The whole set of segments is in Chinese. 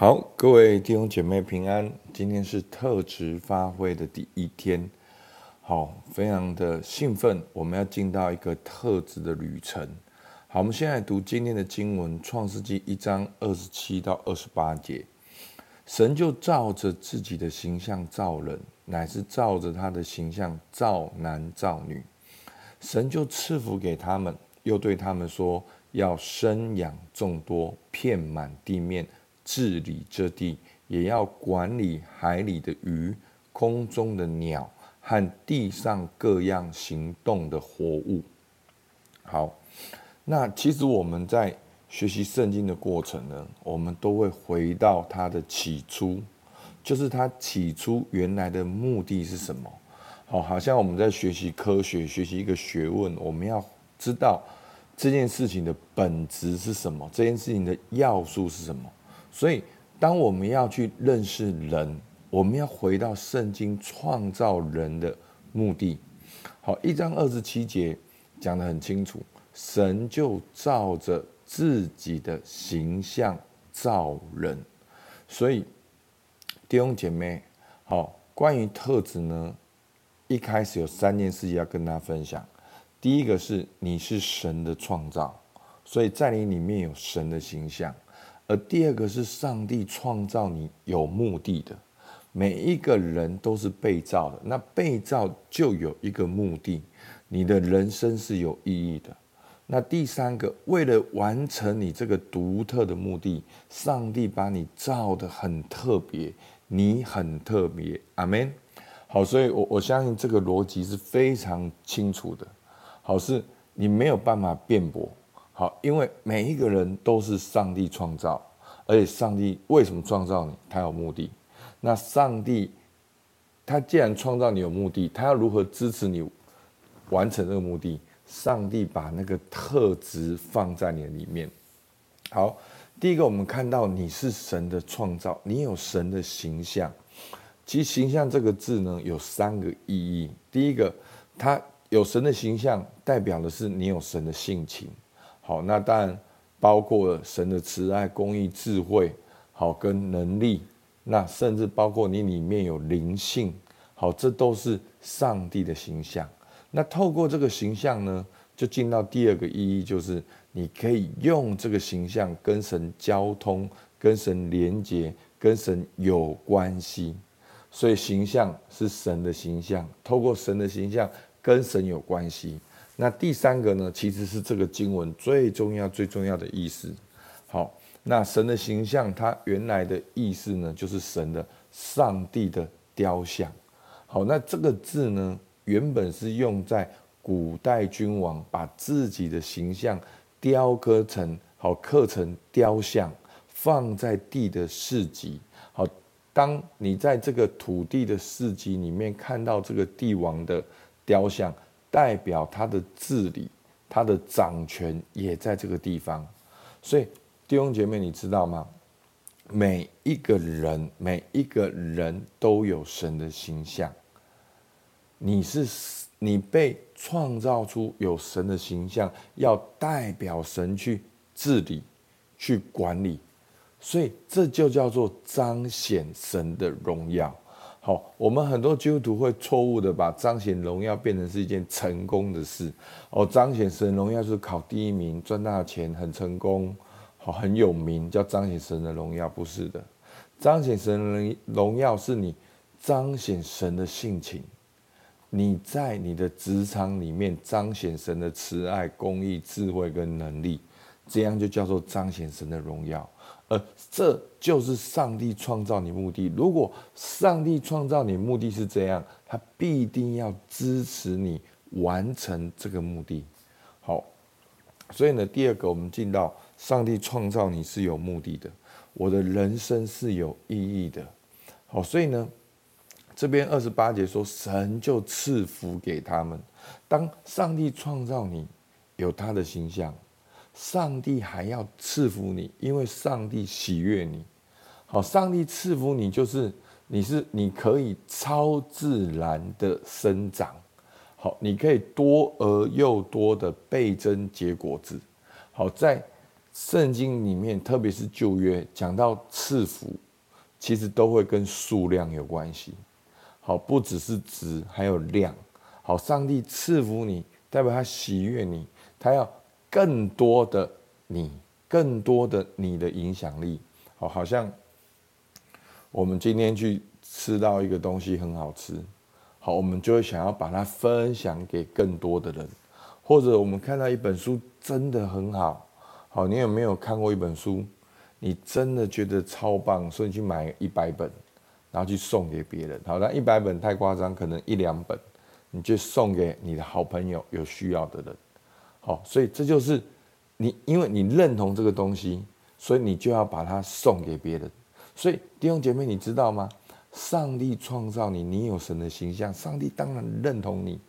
好，各位弟兄姐妹平安。今天是特质发挥的第一天，好，非常的兴奋。我们要进到一个特质的旅程。好，我们现在读今天的经文，《创世纪》一章二十七到二十八节。神就照着自己的形象造人，乃是照着他的形象造男造女。神就赐福给他们，又对他们说：要生养众多，遍满地面。治理这地，也要管理海里的鱼、空中的鸟和地上各样行动的活物。好，那其实我们在学习圣经的过程呢，我们都会回到它的起初，就是它起初原来的目的是什么？好，好像我们在学习科学、学习一个学问，我们要知道这件事情的本质是什么，这件事情的要素是什么。所以，当我们要去认识人，我们要回到圣经创造人的目的。好，一章二十七节讲得很清楚，神就照着自己的形象造人。所以，弟兄姐妹，好，关于特质呢，一开始有三件事情要跟大家分享。第一个是你是神的创造，所以在你里面有神的形象。而第二个是上帝创造你有目的的，每一个人都是被造的，那被造就有一个目的，你的人生是有意义的。那第三个，为了完成你这个独特的目的，上帝把你造得很特别，你很特别，阿门。好，所以我我相信这个逻辑是非常清楚的，好，是你没有办法辩驳。好，因为每一个人都是上帝创造，而且上帝为什么创造你？他有目的。那上帝，他既然创造你有目的，他要如何支持你完成这个目的？上帝把那个特质放在你的里面。好，第一个我们看到你是神的创造，你有神的形象。其实“形象”这个字呢，有三个意义。第一个，它有神的形象，代表的是你有神的性情。好，那当然包括神的慈爱、公义、智慧，好跟能力，那甚至包括你里面有灵性，好，这都是上帝的形象。那透过这个形象呢，就进到第二个意义，就是你可以用这个形象跟神交通、跟神连接、跟神有关系。所以形象是神的形象，透过神的形象跟神有关系。那第三个呢，其实是这个经文最重要、最重要的意思。好，那神的形象，它原来的意思呢，就是神的、上帝的雕像。好，那这个字呢，原本是用在古代君王把自己的形象雕刻成好，刻成雕像，放在地的市集。好，当你在这个土地的市集里面看到这个帝王的雕像。代表他的治理，他的掌权也在这个地方，所以弟兄姐妹，你知道吗？每一个人，每一个人都有神的形象。你是你被创造出有神的形象，要代表神去治理、去管理，所以这就叫做彰显神的荣耀。好，我们很多基督徒会错误的把彰显荣耀变成是一件成功的事。哦，彰显神荣耀是考第一名，赚大钱，很成功，好，很有名，叫彰显神的荣耀，不是的。彰显神的荣耀是你彰显神的性情，你在你的职场里面彰显神的慈爱、公义、智慧跟能力，这样就叫做彰显神的荣耀。而这就是上帝创造你目的。如果上帝创造你目的是这样，他必定要支持你完成这个目的。好，所以呢，第二个，我们进到上帝创造你是有目的的，我的人生是有意义的。好，所以呢，这边二十八节说，神就赐福给他们。当上帝创造你，有他的形象。上帝还要赐福你，因为上帝喜悦你。好，上帝赐福你，就是你是你可以超自然的生长。好，你可以多而又多的倍增结果子。好，在圣经里面，特别是旧约讲到赐福，其实都会跟数量有关系。好，不只是值，还有量。好，上帝赐福你，代表他喜悦你，他要更多的你，更多的你的影响力。好，好像我们今天去吃到一个东西很好吃，好，我们就会想要把它分享给更多的人，或者我们看到一本书真的很好。好，你有没有看过一本书？你真的觉得超棒，所以去买一百本，然后去送给别人。好，那一百本太夸张，可能一两本，你就送给你的好朋友，有需要的人。好，所以这就是你，因为你认同这个东西，所以你就要把它送给别人。所以弟兄姐妹，你知道吗？上帝创造你，你有神的形象，上帝当然认同你，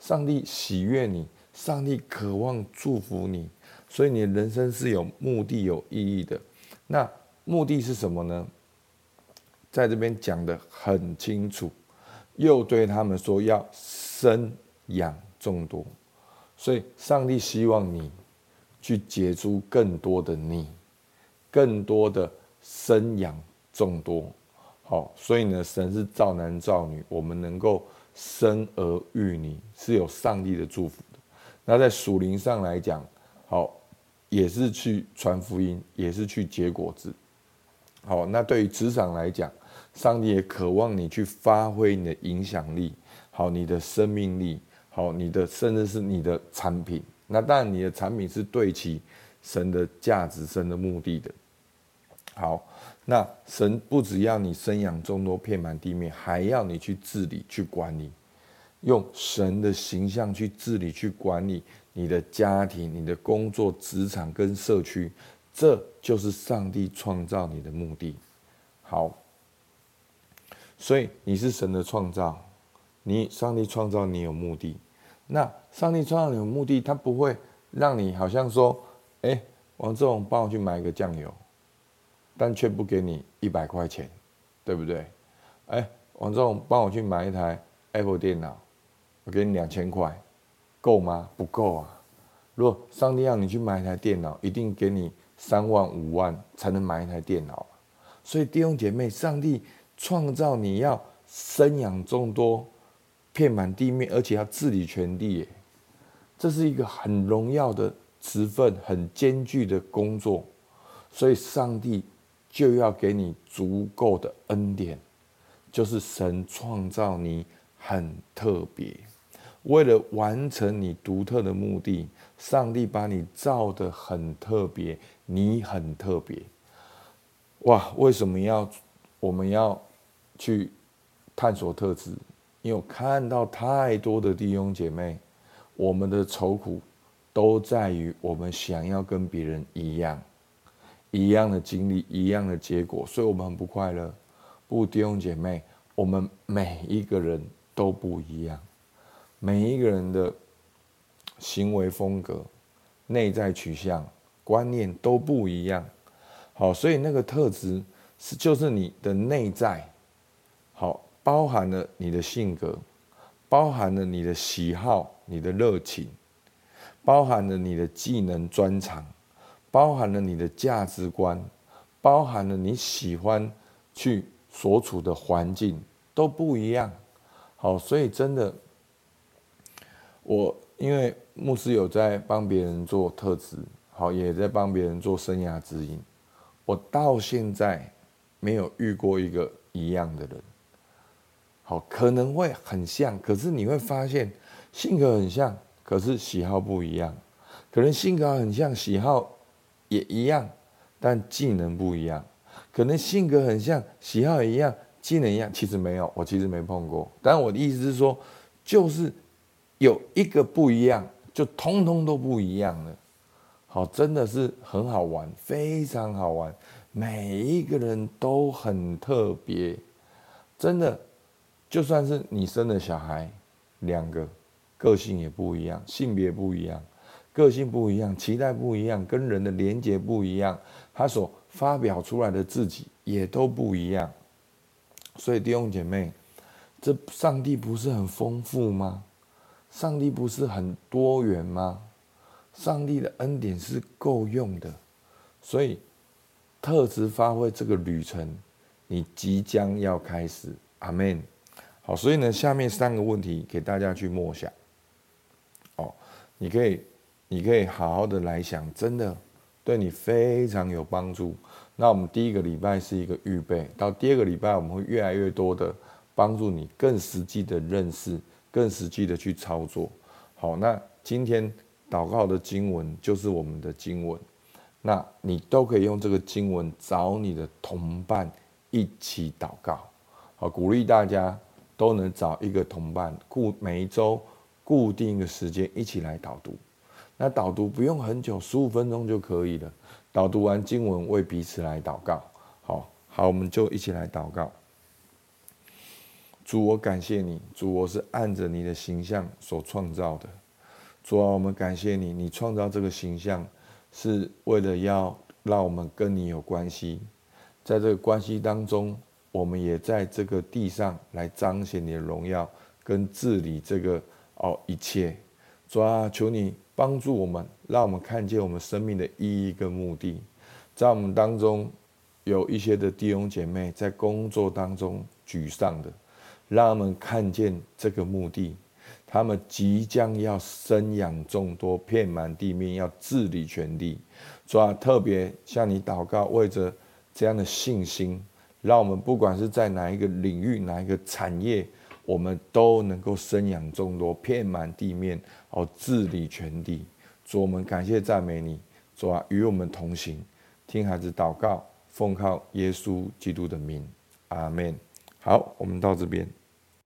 上帝喜悦你，上帝渴望祝福你。所以你的人生是有目的、有意义的。那目的是什么呢？在这边讲得很清楚，又对他们说要生养众多。所以上帝希望你去结出更多的你，更多的生养众多。好，所以呢，神是造男造女，我们能够生儿育女是有上帝的祝福的。那在属灵上来讲，好。也是去传福音，也是去结果子。好，那对于职场来讲，上帝也渴望你去发挥你的影响力，好，你的生命力，好，你的甚至是你的产品。那当然，你的产品是对齐神的价值、神的目的的。好，那神不只要你生养众多，遍满地面，还要你去治理、去管理，用神的形象去治理、去管理。你的家庭、你的工作、职场跟社区，这就是上帝创造你的目的。好，所以你是神的创造，你上帝创造你有目的。那上帝创造你有目的，他不会让你好像说，哎，王志宏帮我去买一个酱油，但却不给你一百块钱，对不对？哎，王志宏帮我去买一台 Apple 电脑，我给你两千块。够吗？不够啊！如果上帝让你去买一台电脑，一定给你三万五万才能买一台电脑。所以弟兄姐妹，上帝创造你要生养众多，遍满地面，而且要治理全地，这是一个很荣耀的职分，很艰巨的工作。所以上帝就要给你足够的恩典，就是神创造你很特别。为了完成你独特的目的，上帝把你造得很特别，你很特别。哇！为什么要我们要去探索特质？因为我看到太多的弟兄姐妹，我们的愁苦都在于我们想要跟别人一样，一样的经历，一样的结果，所以我们很不快乐。不，弟兄姐妹，我们每一个人都不一样。每一个人的行为风格、内在取向、观念都不一样。好，所以那个特质是就是你的内在，好，包含了你的性格，包含了你的喜好、你的热情，包含了你的技能专长，包含了你的价值观，包含了你喜欢去所处的环境都不一样。好，所以真的。我因为牧师有在帮别人做特质，好，也在帮别人做生涯指引。我到现在没有遇过一个一样的人，好，可能会很像，可是你会发现性格很像，可是喜好不一样；可能性格很像，喜好也一样，但技能不一样；可能性格很像，喜好也一样，技能一样。其实没有，我其实没碰过。但我的意思是说，就是。有一个不一样，就通通都不一样了。好，真的是很好玩，非常好玩。每一个人都很特别，真的，就算是你生的小孩，两个个性也不一样，性别不一样，个性不一样，期待不一样，跟人的连接不一样，他所发表出来的自己也都不一样。所以弟兄姐妹，这上帝不是很丰富吗？上帝不是很多元吗？上帝的恩典是够用的，所以特质发挥这个旅程，你即将要开始。阿门。好，所以呢，下面三个问题给大家去默想。哦，你可以，你可以好好的来想，真的对你非常有帮助。那我们第一个礼拜是一个预备，到第二个礼拜我们会越来越多的帮助你更实际的认识，更实际的去操作。好，那今天祷告的经文就是我们的经文，那你都可以用这个经文找你的同伴一起祷告。好，鼓励大家都能找一个同伴，固每一周固定一个时间一起来导读。那导读不用很久，十五分钟就可以了。导读完经文，为彼此来祷告。好，好，我们就一起来祷告。主，我感谢你。主，我是按着你的形象所创造的。主啊，我们感谢你。你创造这个形象，是为了要让我们跟你有关系。在这个关系当中，我们也在这个地上来彰显你的荣耀，跟治理这个哦一切。主啊，求你。帮助我们，让我们看见我们生命的意义跟目的。在我们当中，有一些的弟兄姐妹在工作当中沮丧的，让我们看见这个目的。他们即将要生养众多，遍满地面，要治理全地。主啊，特别向你祷告，为着这样的信心，让我们不管是在哪一个领域、哪一个产业。我们都能够生养众多，遍满地面，哦，治理全地。主，我们感谢赞美你，主啊，与我们同行。听孩子祷告，奉靠耶稣基督的名，阿门。好，我们到这边。